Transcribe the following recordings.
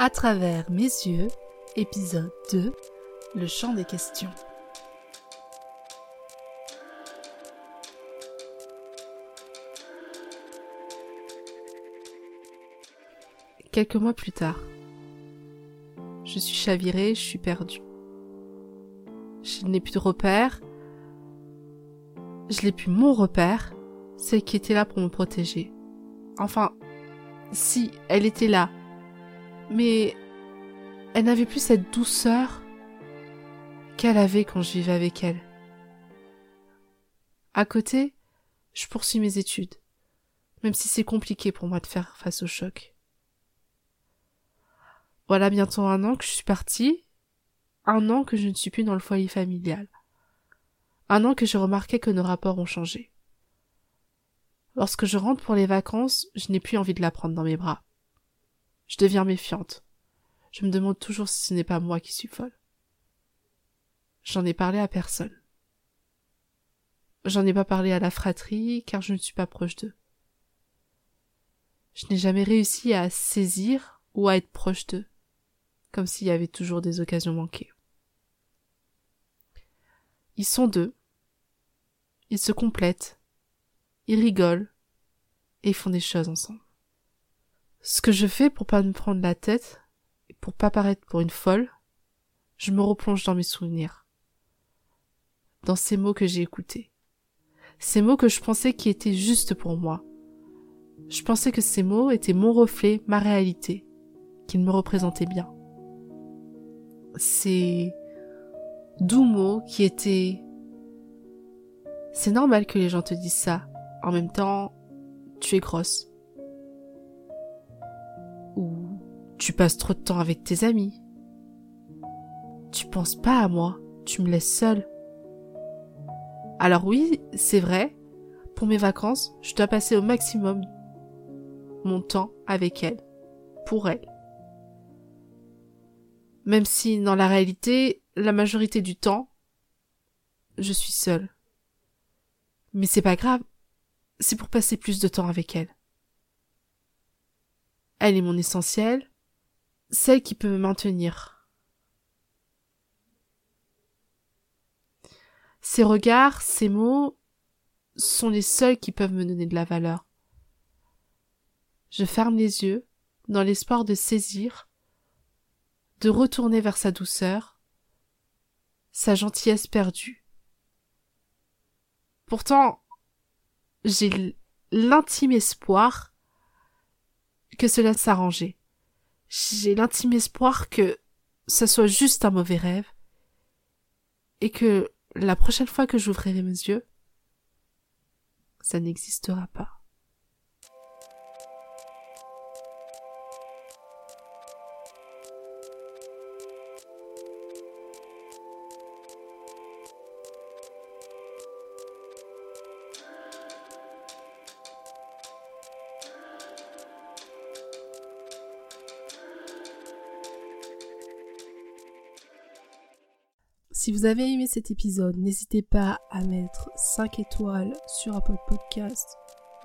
À travers mes yeux, épisode 2, le champ des questions. Quelques mois plus tard, je suis chavirée, je suis perdue. Je n'ai plus de repère. Je n'ai plus mon repère, celle qui était là pour me protéger. Enfin, si, elle était là. Mais elle n'avait plus cette douceur qu'elle avait quand je vivais avec elle. À côté, je poursuis mes études, même si c'est compliqué pour moi de faire face au choc. Voilà bientôt un an que je suis partie, un an que je ne suis plus dans le foyer familial, un an que je remarquais que nos rapports ont changé. Lorsque je rentre pour les vacances, je n'ai plus envie de la prendre dans mes bras. Je deviens méfiante. Je me demande toujours si ce n'est pas moi qui suis folle. J'en ai parlé à personne. J'en ai pas parlé à la fratrie car je ne suis pas proche d'eux. Je n'ai jamais réussi à saisir ou à être proche d'eux, comme s'il y avait toujours des occasions manquées. Ils sont deux. Ils se complètent ils rigolent et font des choses ensemble. Ce que je fais pour pas me prendre la tête et pour pas paraître pour une folle, je me replonge dans mes souvenirs. Dans ces mots que j'ai écoutés. Ces mots que je pensais qui étaient justes pour moi. Je pensais que ces mots étaient mon reflet, ma réalité, qu'ils me représentaient bien. Ces doux mots qui étaient c'est normal que les gens te disent ça. En même temps, tu es grosse. Tu passes trop de temps avec tes amis. Tu penses pas à moi, tu me laisses seule. Alors oui, c'est vrai, pour mes vacances, je dois passer au maximum mon temps avec elle, pour elle. Même si dans la réalité, la majorité du temps, je suis seule. Mais c'est pas grave, c'est pour passer plus de temps avec elle. Elle est mon essentiel, celle qui peut me maintenir. Ses regards, ses mots sont les seuls qui peuvent me donner de la valeur. Je ferme les yeux dans l'espoir de saisir, de retourner vers sa douceur, sa gentillesse perdue. Pourtant, j'ai l'intime espoir que cela s'arrangeait. J'ai l'intime espoir que ça soit juste un mauvais rêve et que la prochaine fois que j'ouvrirai mes yeux, ça n'existera pas. Si vous avez aimé cet épisode, n'hésitez pas à mettre 5 étoiles sur Apple Podcast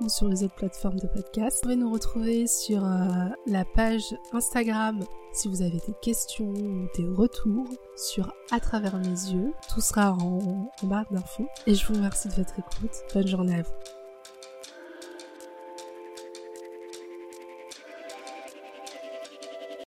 ou sur les autres plateformes de podcast. Vous pouvez nous retrouver sur euh, la page Instagram si vous avez des questions ou des retours sur À travers mes yeux. Tout sera en, en barre d'infos. Et je vous remercie de votre écoute. Bonne journée à vous.